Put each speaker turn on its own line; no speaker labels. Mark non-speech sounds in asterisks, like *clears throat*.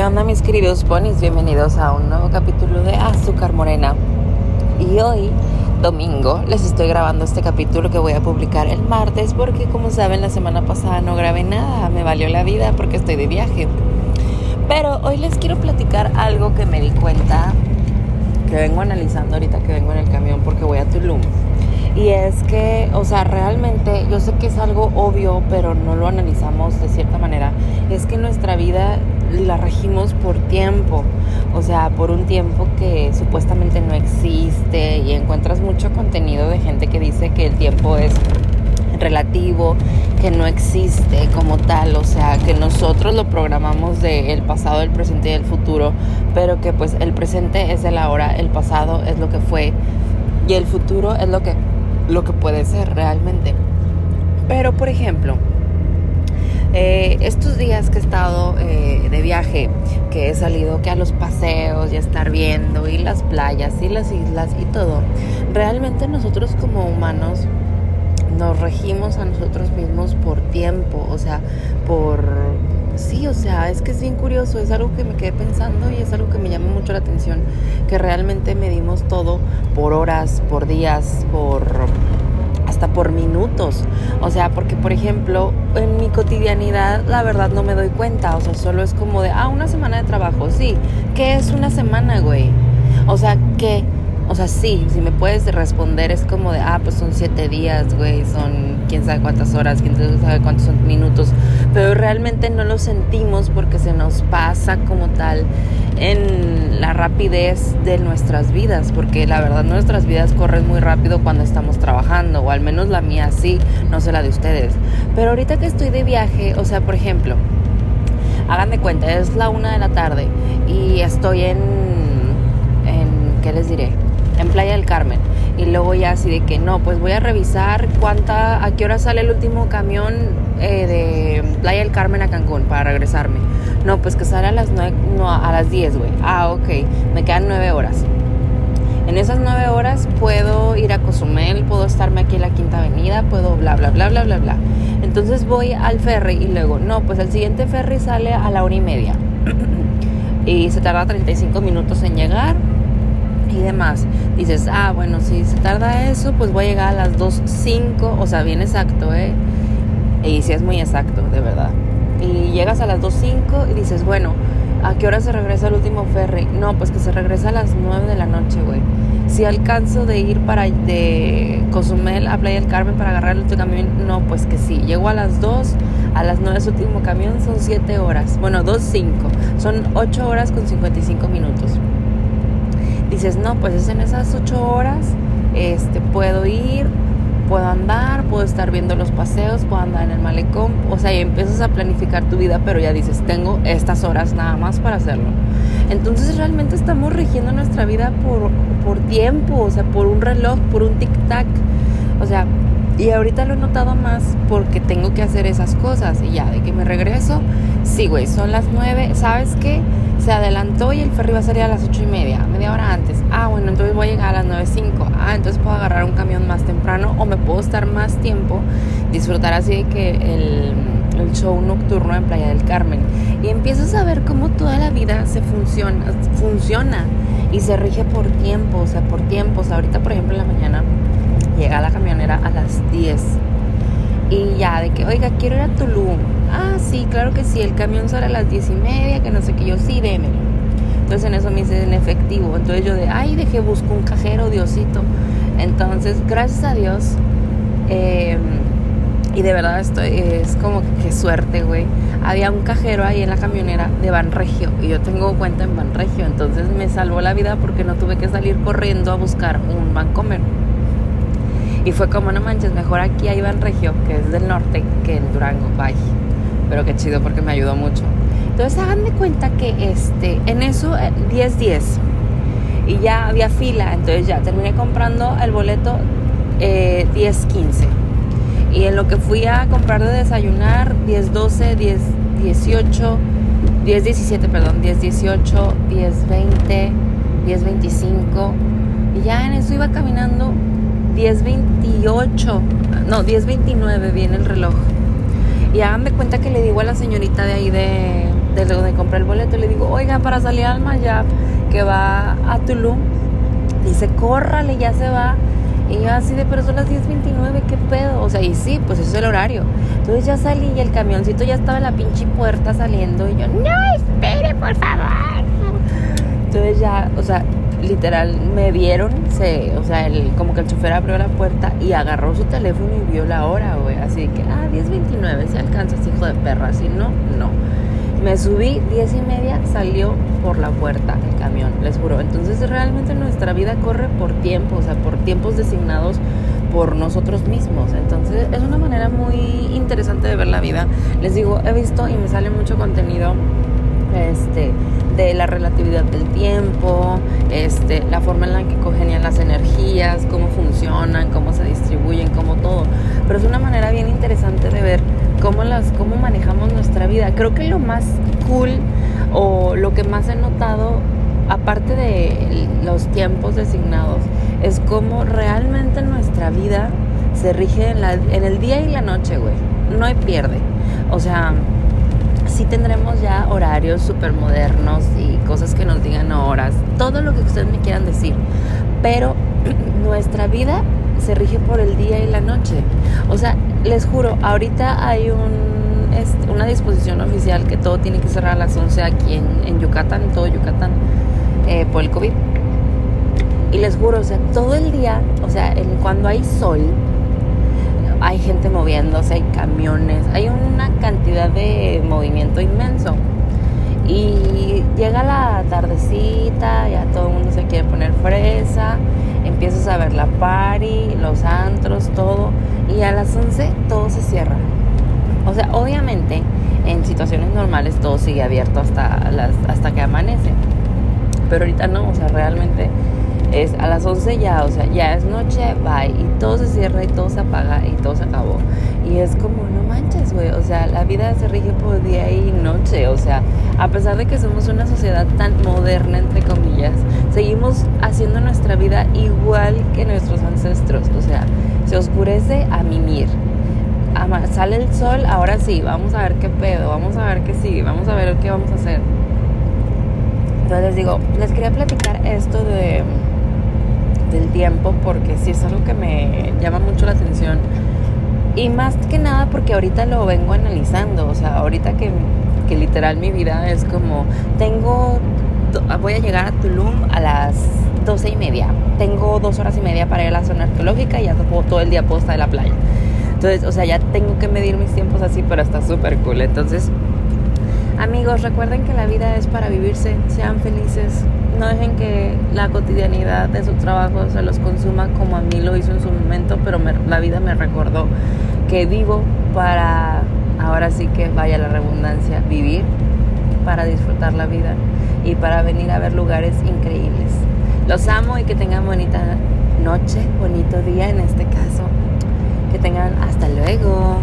¿Qué onda mis queridos ponis? Bienvenidos a un nuevo capítulo de Azúcar Morena. Y hoy, domingo, les estoy grabando este capítulo que voy a publicar el martes porque como saben la semana pasada no grabé nada, me valió la vida porque estoy de viaje. Pero hoy les quiero platicar algo que me di cuenta, que vengo analizando ahorita que vengo en el camión porque voy a Tulum. Y es que, o sea, realmente yo sé que es algo obvio, pero no lo analizamos de cierta manera. Es que nuestra vida la regimos por tiempo, o sea, por un tiempo que supuestamente no existe y encuentras mucho contenido de gente que dice que el tiempo es relativo, que no existe como tal, o sea, que nosotros lo programamos del pasado, el presente y el futuro, pero que pues el presente es el ahora, el pasado es lo que fue y el futuro es lo que lo que puede ser realmente. Pero por ejemplo, eh, estos días que he estado eh, de viaje, que he salido que a los paseos y a estar viendo y las playas y las islas y todo, realmente nosotros como humanos nos regimos a nosotros mismos por tiempo, o sea, por... Sí, o sea, es que es bien curioso, es algo que me quedé pensando y es algo que me llama mucho la atención, que realmente medimos todo por horas, por días, por por minutos. O sea, porque por ejemplo, en mi cotidianidad la verdad no me doy cuenta. O sea, solo es como de, ah, una semana de trabajo. Sí, ¿qué es una semana, güey? O sea, ¿qué? O sea, sí, si me puedes responder es como de, ah, pues son siete días, güey, son quién sabe cuántas horas, quién sabe cuántos son minutos, pero realmente no lo sentimos porque se nos pasa como tal en la rapidez de nuestras vidas, porque la verdad nuestras vidas corren muy rápido cuando estamos trabajando, o al menos la mía sí, no sé la de ustedes. Pero ahorita que estoy de viaje, o sea, por ejemplo, hagan de cuenta, es la una de la tarde y estoy en, en ¿qué les diré? en Playa del Carmen. Y luego ya así de que no, pues voy a revisar cuánta, a qué hora sale el último camión eh, de Playa del Carmen a Cancún para regresarme. No, pues que sale a las 9, no, a las 10, güey. Ah, ok, me quedan 9 horas. En esas 9 horas puedo ir a Cozumel, puedo estarme aquí en la Quinta Avenida, puedo bla, bla, bla, bla, bla, bla. Entonces voy al ferry y luego, no, pues el siguiente ferry sale a la hora y media. y se tarda 35 minutos en llegar y demás. Dices, ah, bueno, si se tarda eso, pues voy a llegar a las 2.05, o sea, bien exacto, ¿eh? Y si es muy exacto, de verdad. Y llegas a las 2.05 y dices, bueno, ¿a qué hora se regresa el último ferry? No, pues que se regresa a las 9 de la noche, güey. Si alcanzo de ir para de Cozumel a Playa del Carmen para agarrar el último camión, no, pues que sí. Llego a las 2, a las 9 es último camión, son 7 horas. Bueno, 2.05, son 8 horas con 55 minutos dices, no, pues es en esas ocho horas, este, puedo ir, puedo andar, puedo estar viendo los paseos, puedo andar en el malecón, o sea, y empiezas a planificar tu vida, pero ya dices, tengo estas horas nada más para hacerlo. Entonces realmente estamos rigiendo nuestra vida por, por tiempo, o sea, por un reloj, por un tic-tac. O sea, y ahorita lo he notado más porque tengo que hacer esas cosas. Y ya, de que me regreso, sí, güey, son las nueve. ¿Sabes qué? se adelantó y el ferry va a salir a las ocho y media, media hora antes. Ah, bueno, entonces voy a llegar a las 9.05. Ah, entonces puedo agarrar un camión más temprano o me puedo estar más tiempo, disfrutar así de que el, show nocturno en Playa del Carmen. Y empiezas a ver cómo toda la vida se funciona, funciona y se rige por tiempos, o sea, por tiempos. Ahorita, por ejemplo, en la mañana llega la camionera a las 10 y ya, de que, oiga, quiero ir a Tulum. Ah, sí, claro que sí, el camión sale a las diez y media, que no sé qué, yo sí, démelo. Entonces en eso me hice en efectivo. Entonces yo de, ay, dejé, busco un cajero, Diosito. Entonces, gracias a Dios, em, y de verdad estoy, es como que suerte, güey. Había un cajero ahí en la camionera de Banregio y yo tengo cuenta en Banregio, entonces me salvó la vida porque no tuve que salir corriendo a buscar un Bancomer. Y fue como, no manches, mejor aquí a Iván Regio, que es del norte, que en Durango. Bye. Pero qué chido porque me ayudó mucho. Entonces hagan de cuenta que este, en eso 10-10. Eh, y ya había fila, entonces ya terminé comprando el boleto eh, 10-15. Y en lo que fui a comprar de desayunar, 10-12, 10-18, 10-17, perdón, 10-18, 10-20, 10-25. Y ya en eso iba caminando 10.28, no, 10.29 viene el reloj. Y hagan de cuenta que le digo a la señorita de ahí de, de donde compré el boleto, le digo, oiga, para salir al Mayab, que va a Tulum, dice, córrale, ya se va. Y yo así de, pero son las 10.29, ¿qué pedo? O sea, y sí, pues eso es el horario. Entonces ya salí y el camioncito ya estaba en la pinche puerta saliendo y yo, no, espere, por favor. Entonces ya, o sea, literal me vieron, se, o sea, el, como que el chofer abrió la puerta y agarró su teléfono y vio la hora, güey. Así que, ah, 10.29, si alcanzas, hijo de perra. Si no, no. Me subí, diez y media, salió por la puerta el camión, les juro. Entonces realmente nuestra vida corre por tiempo, o sea, por tiempos designados por nosotros mismos. Entonces es una manera muy interesante de ver la vida. Les digo, he visto y me sale mucho contenido este, de la relatividad del tiempo, Creo que lo más cool o lo que más he notado, aparte de los tiempos designados, es cómo realmente nuestra vida se rige en, la, en el día y la noche, güey. No hay pierde. O sea, sí tendremos ya horarios súper modernos y cosas que nos digan horas, todo lo que ustedes me quieran decir. Pero *clears throat* nuestra vida se rige por el día y la noche. O sea, les juro, ahorita hay un, una disposición oficial que todo tiene que cerrar a las 11 aquí en, Yucatán, en todo Yucatán, eh, por el COVID. Y les juro, o sea, todo el día, o sea, cuando hay sol, hay gente moviéndose, hay camiones, hay una cantidad de movimiento inmenso. Y llega la tardecita, ya todo el mundo se quiere poner fresa, empiezas a ver la party, los antros, todo, y a las 11 todo se cierra. O sea, obviamente en situaciones normales todo sigue abierto hasta, hasta que amanece, pero ahorita no, o sea, realmente es a las 11 ya, o sea, ya es noche, bye, y todo se cierra y todo se apaga y todo se acabó. Y es como, no manches, güey, o sea, la vida se rige por día y noche, o sea, a pesar de que somos una sociedad tan moderna, entre comillas, seguimos haciendo nuestra vida igual que nuestros ancestros, o sea, se oscurece a mimir. Sale el sol, ahora sí, vamos a ver qué pedo, vamos a ver qué sigue, vamos a ver qué vamos a hacer. Entonces les digo, les quería platicar esto de del tiempo porque sí es algo que me llama mucho la atención. Y más que nada porque ahorita lo vengo analizando, o sea, ahorita que, que literal mi vida es como, tengo, voy a llegar a Tulum a las doce y media, tengo dos horas y media para ir a la zona arqueológica y ya todo el día puedo estar en la playa. Entonces, o sea, ya tengo que medir mis tiempos así, pero está súper cool. Entonces, amigos, recuerden que la vida es para vivirse, sean felices, no dejen que la cotidianidad de su trabajo se los consuma como a mí lo hizo en su momento, pero la vida me recordó que vivo para, ahora sí que vaya la redundancia, vivir para disfrutar la vida y para venir a ver lugares increíbles. Los amo y que tengan bonita noche, bonito día en este caso. Que tengan hasta luego.